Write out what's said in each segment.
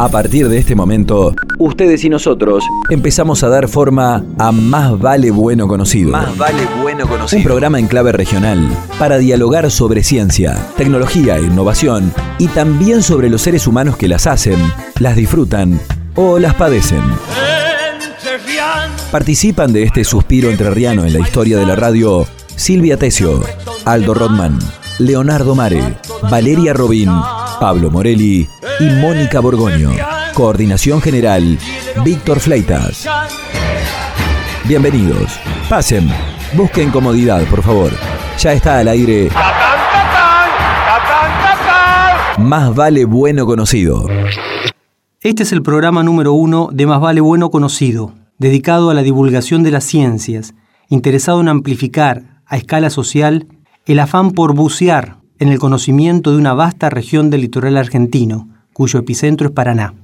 A partir de este momento, ustedes y nosotros empezamos a dar forma a Más Vale Bueno Conocido. Más vale bueno Un conocido. programa en clave regional para dialogar sobre ciencia, tecnología e innovación y también sobre los seres humanos que las hacen, las disfrutan o las padecen. Participan de este suspiro entrerriano en la historia de la radio Silvia Tesio, Aldo Rodman, Leonardo Mare, Valeria Robín, Pablo Morelli y Mónica Borgoño. Coordinación General, Víctor Fleitas. Bienvenidos. Pasen. Busquen comodidad, por favor. Ya está al aire. Más vale bueno conocido. Este es el programa número uno de Más Vale Bueno Conocido, dedicado a la divulgación de las ciencias, interesado en amplificar, a escala social, el afán por bucear en el conocimiento de una vasta región del litoral argentino, cuyo epicentro es Paraná.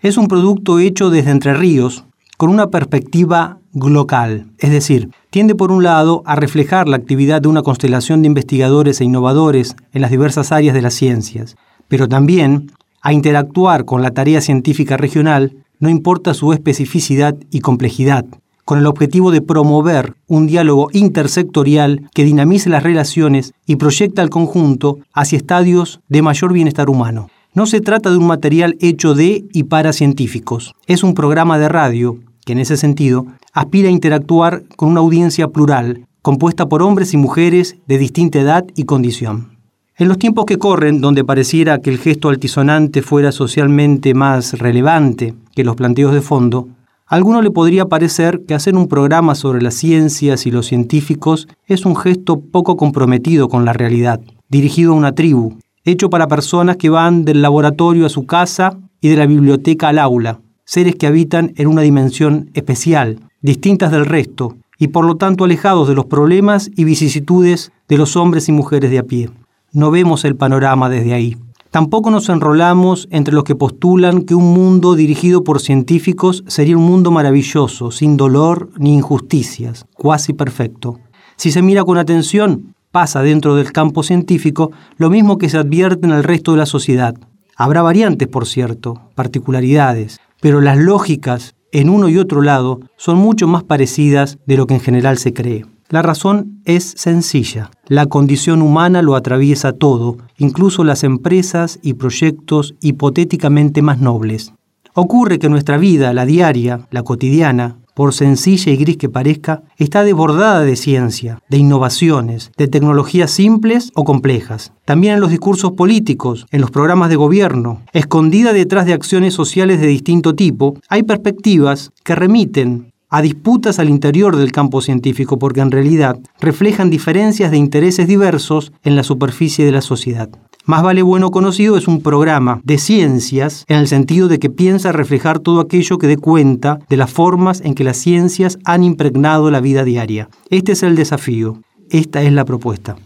Es un producto hecho desde Entre Ríos, con una perspectiva glocal, es decir, tiende por un lado a reflejar la actividad de una constelación de investigadores e innovadores en las diversas áreas de las ciencias, pero también a interactuar con la tarea científica regional, no importa su especificidad y complejidad, con el objetivo de promover un diálogo intersectorial que dinamice las relaciones y proyecta al conjunto hacia estadios de mayor bienestar humano. No se trata de un material hecho de y para científicos. Es un programa de radio que en ese sentido aspira a interactuar con una audiencia plural, compuesta por hombres y mujeres de distinta edad y condición. En los tiempos que corren, donde pareciera que el gesto altisonante fuera socialmente más relevante que los planteos de fondo, alguno le podría parecer que hacer un programa sobre las ciencias y los científicos es un gesto poco comprometido con la realidad, dirigido a una tribu, hecho para personas que van del laboratorio a su casa y de la biblioteca al aula, seres que habitan en una dimensión especial, distintas del resto, y por lo tanto alejados de los problemas y vicisitudes de los hombres y mujeres de a pie. No vemos el panorama desde ahí. Tampoco nos enrolamos entre los que postulan que un mundo dirigido por científicos sería un mundo maravilloso, sin dolor ni injusticias, cuasi perfecto. Si se mira con atención, pasa dentro del campo científico lo mismo que se advierte en el resto de la sociedad. Habrá variantes, por cierto, particularidades, pero las lógicas en uno y otro lado son mucho más parecidas de lo que en general se cree. La razón es sencilla. La condición humana lo atraviesa todo, incluso las empresas y proyectos hipotéticamente más nobles. Ocurre que nuestra vida, la diaria, la cotidiana, por sencilla y gris que parezca, está desbordada de ciencia, de innovaciones, de tecnologías simples o complejas. También en los discursos políticos, en los programas de gobierno, escondida detrás de acciones sociales de distinto tipo, hay perspectivas que remiten a disputas al interior del campo científico porque en realidad reflejan diferencias de intereses diversos en la superficie de la sociedad. Más vale bueno conocido es un programa de ciencias en el sentido de que piensa reflejar todo aquello que dé cuenta de las formas en que las ciencias han impregnado la vida diaria. Este es el desafío, esta es la propuesta.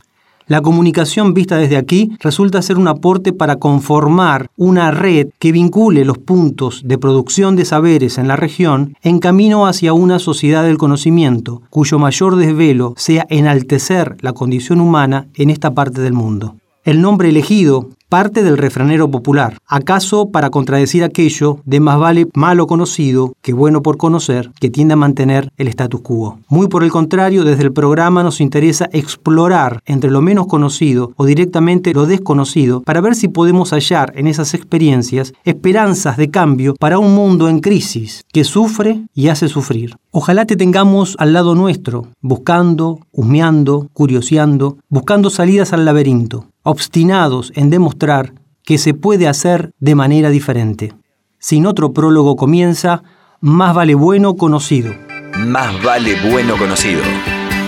La comunicación vista desde aquí resulta ser un aporte para conformar una red que vincule los puntos de producción de saberes en la región en camino hacia una sociedad del conocimiento, cuyo mayor desvelo sea enaltecer la condición humana en esta parte del mundo. El nombre elegido parte del refranero popular, acaso para contradecir aquello de más vale malo conocido que bueno por conocer, que tiende a mantener el status quo. Muy por el contrario, desde el programa nos interesa explorar entre lo menos conocido o directamente lo desconocido para ver si podemos hallar en esas experiencias esperanzas de cambio para un mundo en crisis que sufre y hace sufrir. Ojalá te tengamos al lado nuestro, buscando, husmeando, curioseando, buscando salidas al laberinto obstinados en demostrar que se puede hacer de manera diferente. Sin otro prólogo comienza, más vale bueno conocido. Más vale bueno conocido.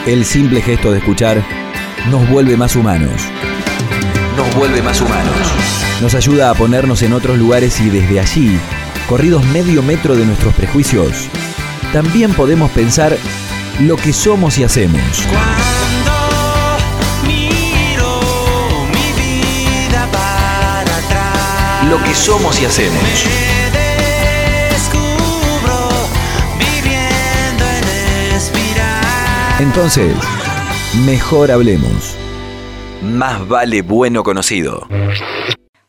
El simple gesto de escuchar nos vuelve más humanos. Nos vuelve más humanos. Nos ayuda a ponernos en otros lugares y desde allí, corridos medio metro de nuestros prejuicios, también podemos pensar lo que somos y hacemos. Lo que somos y hacemos. Entonces, mejor hablemos. Más vale bueno conocido.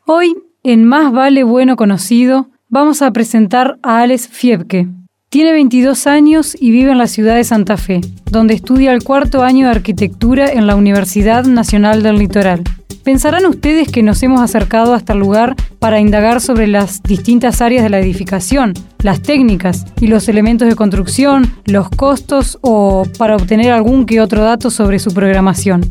Hoy, en Más vale bueno conocido, vamos a presentar a Alex Fiebke. Tiene 22 años y vive en la ciudad de Santa Fe, donde estudia el cuarto año de arquitectura en la Universidad Nacional del Litoral. Pensarán ustedes que nos hemos acercado hasta el lugar para indagar sobre las distintas áreas de la edificación, las técnicas y los elementos de construcción, los costos o para obtener algún que otro dato sobre su programación.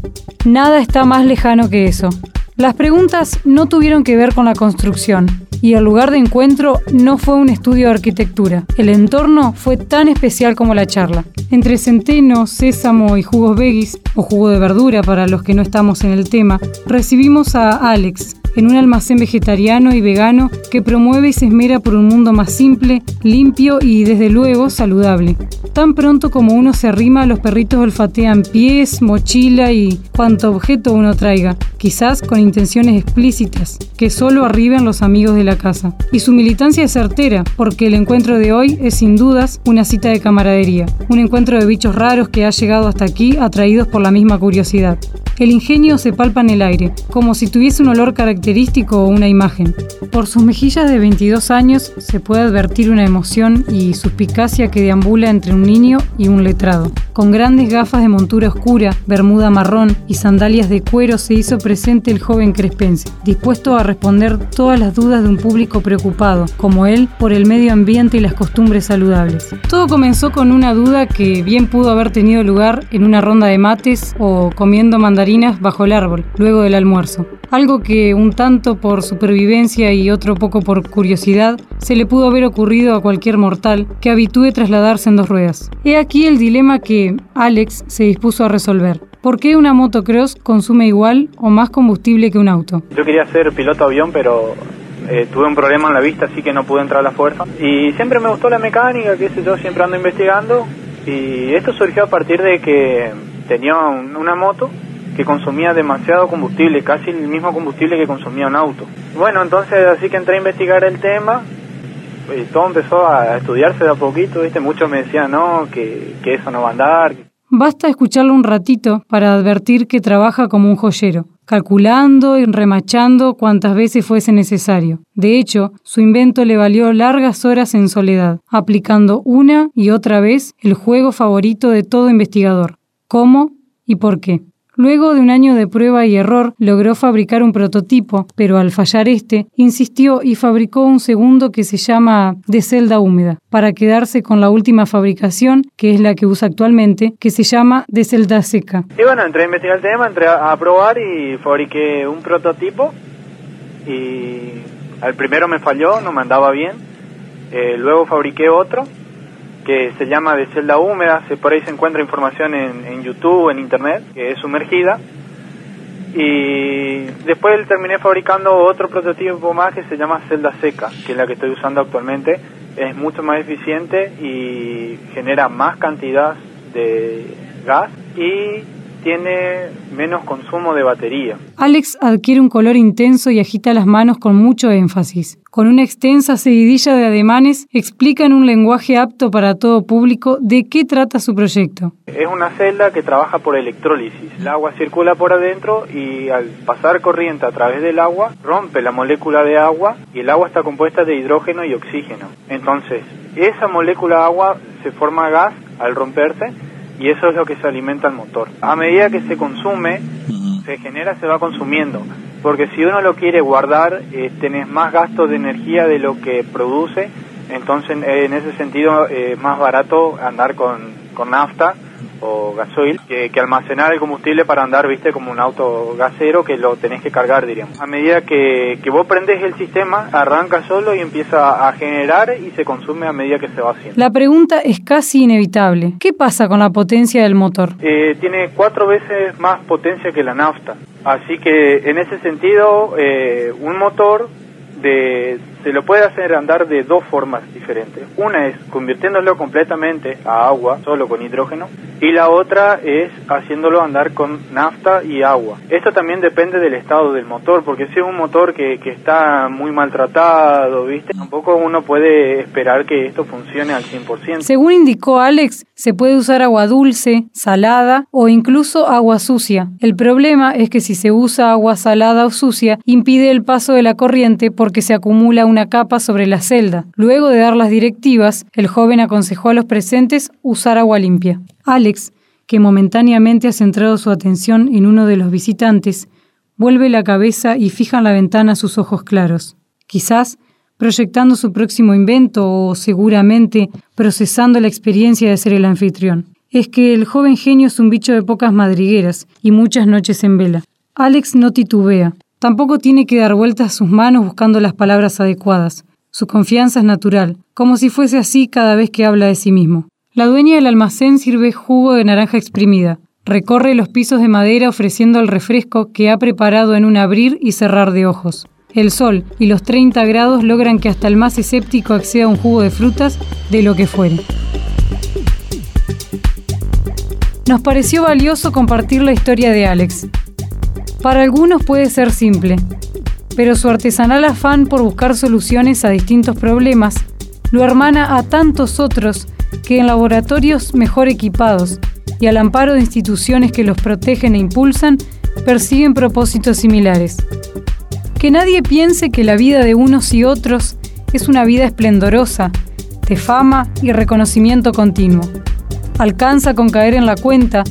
Nada está más lejano que eso. Las preguntas no tuvieron que ver con la construcción y el lugar de encuentro no fue un estudio de arquitectura. El entorno fue tan especial como la charla. Entre centeno, sésamo y jugos veggies, o jugo de verdura para los que no estamos en el tema, recibimos a Alex, en un almacén vegetariano y vegano que promueve y se esmera por un mundo más simple, limpio y desde luego saludable. Tan pronto como uno se arrima, los perritos olfatean pies, mochila y cuanto objeto uno traiga, quizás con intenciones explícitas, que solo arriben los amigos de la casa. Y su militancia es certera, porque el encuentro de hoy es sin dudas una cita de camaradería, un encuentro de bichos raros que ha llegado hasta aquí atraídos por la misma curiosidad. El ingenio se palpa en el aire, como si tuviese un olor característico o una imagen. Por sus mejillas de 22 años se puede advertir una emoción y suspicacia que deambula entre un niño y un letrado. Con grandes gafas de montura oscura, bermuda marrón y sandalias de cuero se hizo presente el joven crespense, dispuesto a responder todas las dudas de un público preocupado, como él, por el medio ambiente y las costumbres saludables. Todo comenzó con una duda que bien pudo haber tenido lugar en una ronda de mates o comiendo mandarinas bajo el árbol, luego del almuerzo. Algo que un tanto por supervivencia y otro poco por curiosidad se le pudo haber ocurrido a cualquier mortal que habitúe trasladarse en dos ruedas. He aquí el dilema que Alex se dispuso a resolver. ¿Por qué una motocross consume igual o más combustible que un auto? Yo quería ser piloto avión, pero eh, tuve un problema en la vista, así que no pude entrar a la fuerza. Y siempre me gustó la mecánica, qué sé yo, siempre ando investigando. Y esto surgió a partir de que tenía una moto que consumía demasiado combustible, casi el mismo combustible que consumía un auto. Bueno, entonces así que entré a investigar el tema y todo empezó a estudiarse de a poquito, ¿viste? Muchos me decían, no, que, que eso no va a andar. Basta escucharlo un ratito para advertir que trabaja como un joyero, calculando y remachando cuantas veces fuese necesario. De hecho, su invento le valió largas horas en soledad, aplicando una y otra vez el juego favorito de todo investigador, cómo y por qué. Luego de un año de prueba y error, logró fabricar un prototipo, pero al fallar este, insistió y fabricó un segundo que se llama de celda húmeda, para quedarse con la última fabricación, que es la que usa actualmente, que se llama de celda seca. Y bueno, entré a investigar el tema, entré a probar y fabriqué un prototipo y al primero me falló, no me andaba bien. Eh, luego fabriqué otro que se llama de celda húmeda, se, por ahí se encuentra información en, en YouTube, en internet, que es sumergida. Y después terminé fabricando otro prototipo más que se llama celda seca, que es la que estoy usando actualmente. Es mucho más eficiente y genera más cantidad de gas y tiene menos consumo de batería. Alex adquiere un color intenso y agita las manos con mucho énfasis. Con una extensa seguidilla de ademanes, explica en un lenguaje apto para todo público de qué trata su proyecto. Es una celda que trabaja por electrólisis. El agua circula por adentro y al pasar corriente a través del agua, rompe la molécula de agua y el agua está compuesta de hidrógeno y oxígeno. Entonces, esa molécula de agua se forma gas al romperse y eso es lo que se alimenta el motor. A medida que se consume, se genera, se va consumiendo, porque si uno lo quiere guardar, eh, tenés más gasto de energía de lo que produce, entonces en ese sentido es más barato andar con, con nafta o gasoil que, que, almacenar el combustible para andar, viste, como un auto gasero que lo tenés que cargar, diríamos. A medida que, que vos prendes el sistema, arranca solo y empieza a generar y se consume a medida que se va haciendo. La pregunta es casi inevitable. ¿Qué pasa con la potencia del motor? Eh, tiene cuatro veces más potencia que la nafta. Así que en ese sentido, eh, un motor de, se lo puede hacer andar de dos formas diferentes. Una es convirtiéndolo completamente a agua, solo con hidrógeno, y la otra es haciéndolo andar con nafta y agua. Esto también depende del estado del motor, porque si es un motor que, que está muy maltratado, ¿viste? Tampoco uno puede esperar que esto funcione al 100%. Según indicó Alex, se puede usar agua dulce, salada o incluso agua sucia. El problema es que si se usa agua salada o sucia, impide el paso de la corriente porque se acumula una capa sobre la celda. Luego de dar las directivas, el joven aconsejó a los presentes usar agua limpia. Alex, que momentáneamente ha centrado su atención en uno de los visitantes, vuelve la cabeza y fija en la ventana sus ojos claros. Quizás proyectando su próximo invento o seguramente procesando la experiencia de ser el anfitrión. Es que el joven genio es un bicho de pocas madrigueras y muchas noches en vela. Alex no titubea, tampoco tiene que dar vueltas sus manos buscando las palabras adecuadas. Su confianza es natural, como si fuese así cada vez que habla de sí mismo. La dueña del almacén sirve jugo de naranja exprimida. Recorre los pisos de madera ofreciendo el refresco que ha preparado en un abrir y cerrar de ojos. El sol y los 30 grados logran que hasta el más escéptico acceda a un jugo de frutas de lo que fuere. Nos pareció valioso compartir la historia de Alex. Para algunos puede ser simple, pero su artesanal afán por buscar soluciones a distintos problemas lo hermana a tantos otros que en laboratorios mejor equipados y al amparo de instituciones que los protegen e impulsan, persiguen propósitos similares. Que nadie piense que la vida de unos y otros es una vida esplendorosa, de fama y reconocimiento continuo. Alcanza con caer en la cuenta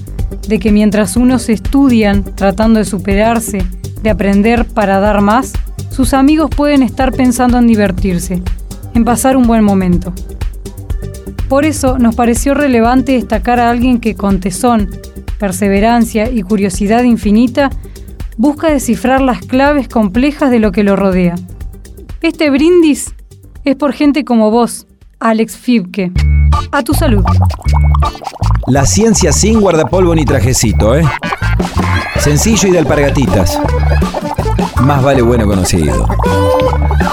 de que mientras unos estudian tratando de superarse, de aprender para dar más, sus amigos pueden estar pensando en divertirse, en pasar un buen momento. Por eso nos pareció relevante destacar a alguien que con tesón, perseverancia y curiosidad infinita busca descifrar las claves complejas de lo que lo rodea. Este brindis es por gente como vos, Alex Fibke. A tu salud. La ciencia sin guardapolvo ni trajecito, ¿eh? Sencillo y de alpargatitas. Más vale bueno conocido.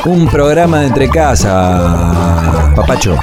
Un programa de entre casa, papacho.